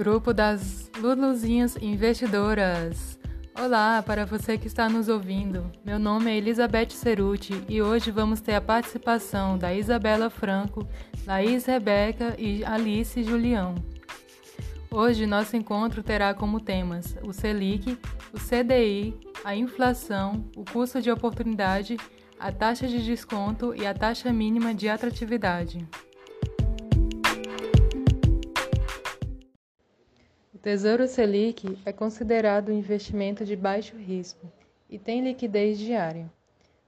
Grupo das Luluzinhas Investidoras. Olá, para você que está nos ouvindo. Meu nome é Elizabeth Ceruti e hoje vamos ter a participação da Isabela Franco, Laís Rebeca e Alice Julião. Hoje nosso encontro terá como temas o Selic, o CDI, a inflação, o custo de oportunidade, a taxa de desconto e a taxa mínima de atratividade. Tesouro Selic é considerado um investimento de baixo risco e tem liquidez diária.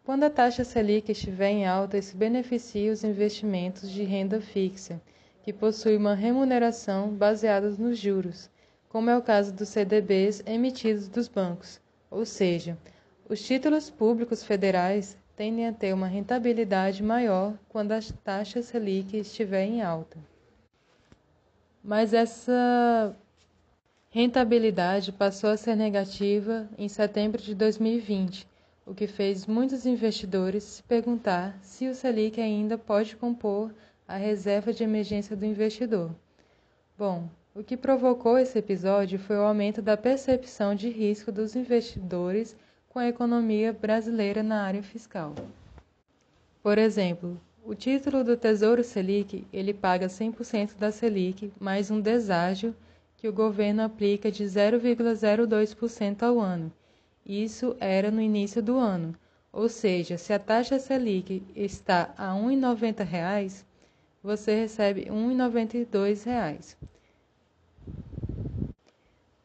Quando a taxa Selic estiver em alta, isso beneficia os investimentos de renda fixa, que possuem uma remuneração baseada nos juros, como é o caso dos CDBs emitidos dos bancos, ou seja, os títulos públicos federais tendem a ter uma rentabilidade maior quando a taxa Selic estiver em alta. Mas essa Rentabilidade passou a ser negativa em setembro de 2020, o que fez muitos investidores se perguntar se o Selic ainda pode compor a reserva de emergência do investidor. Bom, o que provocou esse episódio foi o aumento da percepção de risco dos investidores com a economia brasileira na área fiscal. Por exemplo, o título do Tesouro Selic, ele paga 100% da Selic mais um deságio que o governo aplica de 0,02% ao ano. Isso era no início do ano, ou seja, se a taxa Selic está a R$ 1,90, você recebe R$ 1,92.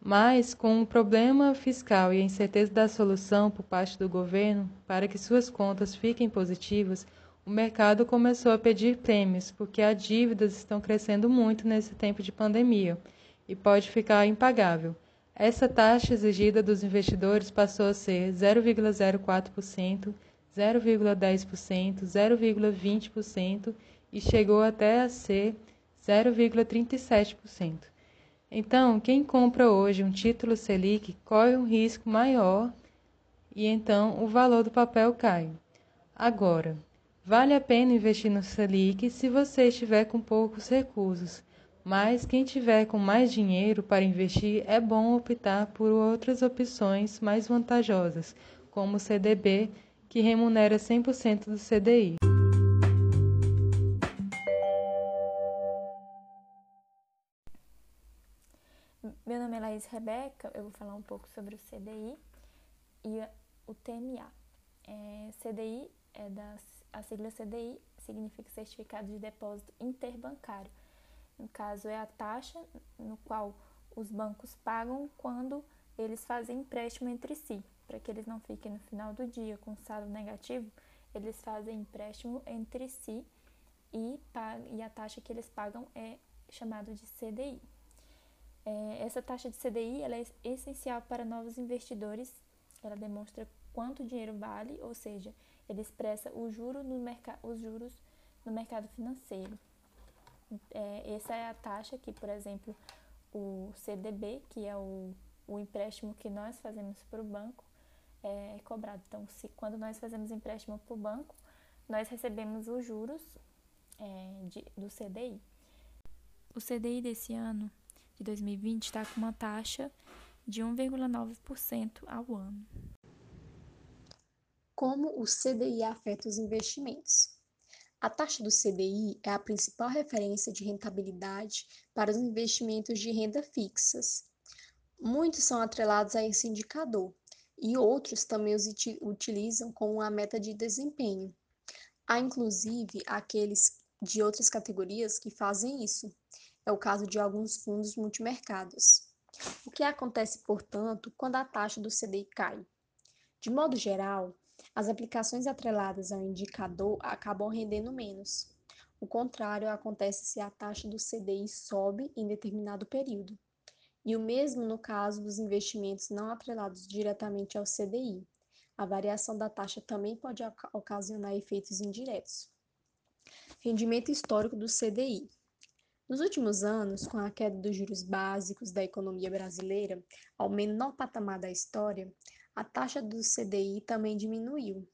Mas, com o problema fiscal e a incerteza da solução por parte do governo para que suas contas fiquem positivas, o mercado começou a pedir prêmios, porque as dívidas estão crescendo muito nesse tempo de pandemia e pode ficar impagável. Essa taxa exigida dos investidores passou a ser 0,04%, 0,10%, 0,20% e chegou até a ser 0,37%. Então, quem compra hoje um título Selic corre um risco maior e então o valor do papel cai. Agora, vale a pena investir no Selic se você estiver com poucos recursos mas quem tiver com mais dinheiro para investir é bom optar por outras opções mais vantajosas, como o CDB, que remunera 100% do CDI. Meu nome é Laís Rebeca, eu vou falar um pouco sobre o CDI e o TMA. É, CDI é da a sigla CDI significa Certificado de Depósito Interbancário no caso, é a taxa no qual os bancos pagam quando eles fazem empréstimo entre si, para que eles não fiquem no final do dia com saldo negativo, eles fazem empréstimo entre si e, e a taxa que eles pagam é chamada de CDI. É, essa taxa de CDI ela é essencial para novos investidores, ela demonstra quanto dinheiro vale, ou seja, ele expressa o juro no os juros no mercado financeiro. É, essa é a taxa que, por exemplo, o CDB, que é o, o empréstimo que nós fazemos para o banco, é cobrado. Então, se, quando nós fazemos empréstimo para o banco, nós recebemos os juros é, de, do CDI. O CDI desse ano, de 2020, está com uma taxa de 1,9% ao ano. Como o CDI afeta os investimentos? A taxa do CDI é a principal referência de rentabilidade para os investimentos de renda fixas. Muitos são atrelados a esse indicador e outros também os utilizam como a meta de desempenho. Há inclusive aqueles de outras categorias que fazem isso. É o caso de alguns fundos multimercados. O que acontece, portanto, quando a taxa do CDI cai? De modo geral, as aplicações atreladas ao indicador acabam rendendo menos. O contrário acontece se a taxa do CDI sobe em determinado período. E o mesmo no caso dos investimentos não atrelados diretamente ao CDI. A variação da taxa também pode ocasionar efeitos indiretos. Rendimento histórico do CDI. Nos últimos anos, com a queda dos juros básicos da economia brasileira ao menor patamar da história, a taxa do CDI também diminuiu.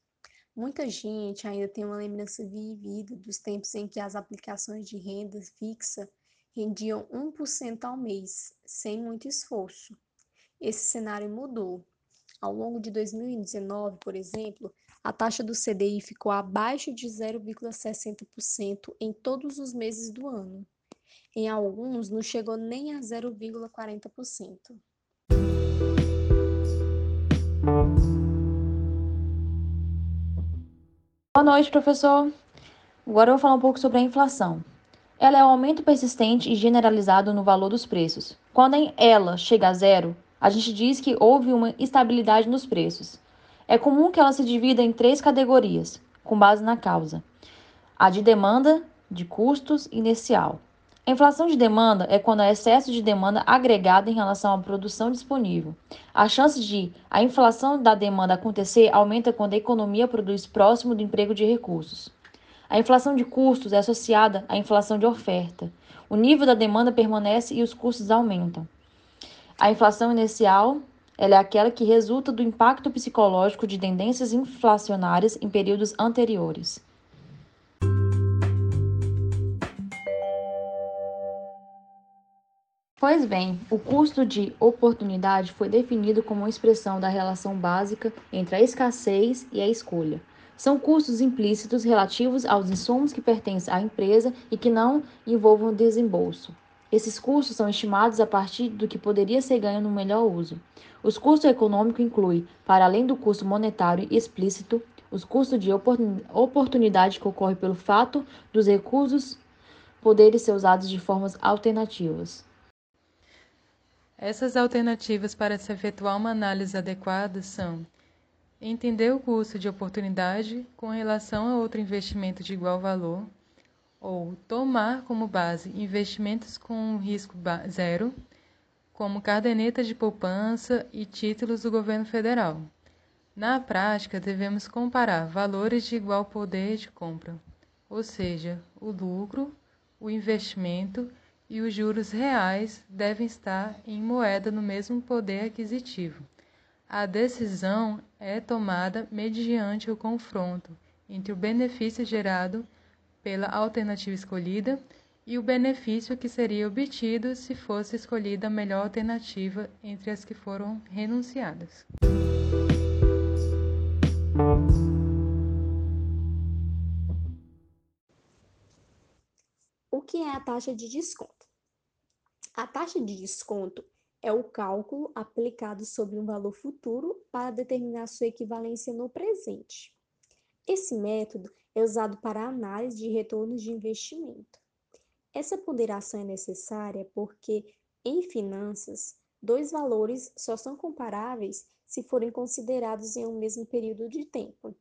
Muita gente ainda tem uma lembrança vivida dos tempos em que as aplicações de renda fixa rendiam 1% ao mês, sem muito esforço. Esse cenário mudou. Ao longo de 2019, por exemplo, a taxa do CDI ficou abaixo de 0,60% em todos os meses do ano. Em alguns, não chegou nem a 0,40%. Boa noite, professor. Agora eu vou falar um pouco sobre a inflação. Ela é o aumento persistente e generalizado no valor dos preços. Quando ela chega a zero, a gente diz que houve uma estabilidade nos preços. É comum que ela se divida em três categorias, com base na causa: a de demanda, de custos inicial. A inflação de demanda é quando há excesso de demanda agregada em relação à produção disponível. A chance de a inflação da demanda acontecer aumenta quando a economia produz próximo do emprego de recursos. A inflação de custos é associada à inflação de oferta. O nível da demanda permanece e os custos aumentam. A inflação inicial é aquela que resulta do impacto psicológico de tendências inflacionárias em períodos anteriores. Pois bem, o custo de oportunidade foi definido como uma expressão da relação básica entre a escassez e a escolha. São custos implícitos relativos aos insumos que pertencem à empresa e que não envolvam desembolso. Esses custos são estimados a partir do que poderia ser ganho no melhor uso. Os custos econômicos incluem, para além do custo monetário explícito, os custos de oportunidade que ocorrem pelo fato dos recursos poderem ser usados de formas alternativas. Essas alternativas para se efetuar uma análise adequada são entender o custo de oportunidade com relação a outro investimento de igual valor, ou tomar como base investimentos com risco zero, como caderneta de poupança e títulos do governo federal. Na prática, devemos comparar valores de igual poder de compra, ou seja, o lucro, o investimento e os juros reais devem estar em moeda no mesmo poder aquisitivo. A decisão é tomada mediante o confronto entre o benefício gerado pela alternativa escolhida e o benefício que seria obtido se fosse escolhida a melhor alternativa entre as que foram renunciadas. Que é a taxa de desconto? A taxa de desconto é o cálculo aplicado sobre um valor futuro para determinar sua equivalência no presente. Esse método é usado para análise de retornos de investimento. Essa ponderação é necessária porque, em finanças, dois valores só são comparáveis se forem considerados em um mesmo período de tempo.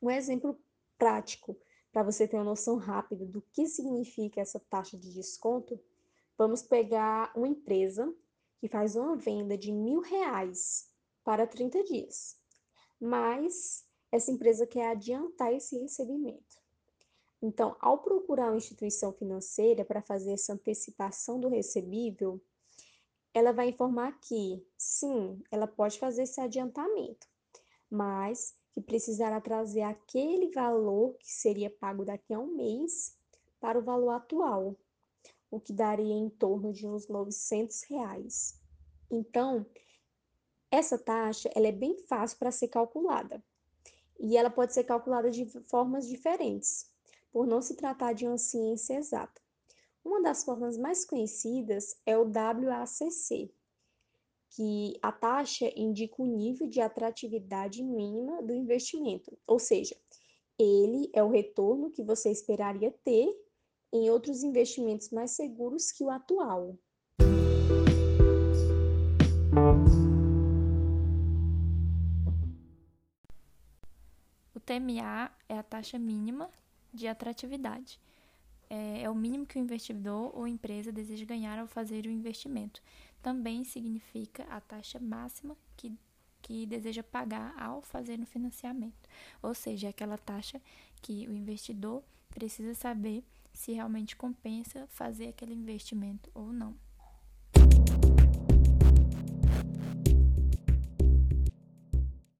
Um exemplo prático, para você ter uma noção rápida do que significa essa taxa de desconto, vamos pegar uma empresa que faz uma venda de mil reais para 30 dias, mas essa empresa quer adiantar esse recebimento. Então, ao procurar uma instituição financeira para fazer essa antecipação do recebível, ela vai informar que, sim, ela pode fazer esse adiantamento, mas que precisará trazer aquele valor que seria pago daqui a um mês para o valor atual, o que daria em torno de uns 900 reais. Então, essa taxa ela é bem fácil para ser calculada e ela pode ser calculada de formas diferentes, por não se tratar de uma ciência exata. Uma das formas mais conhecidas é o WACC, que a taxa indica o nível de atratividade mínima do investimento, ou seja, ele é o retorno que você esperaria ter em outros investimentos mais seguros que o atual. TMA é a taxa mínima de atratividade. É, é, o mínimo que o investidor ou empresa deseja ganhar ao fazer o investimento. Também significa a taxa máxima que, que deseja pagar ao fazer o financiamento. Ou seja, é aquela taxa que o investidor precisa saber se realmente compensa fazer aquele investimento ou não.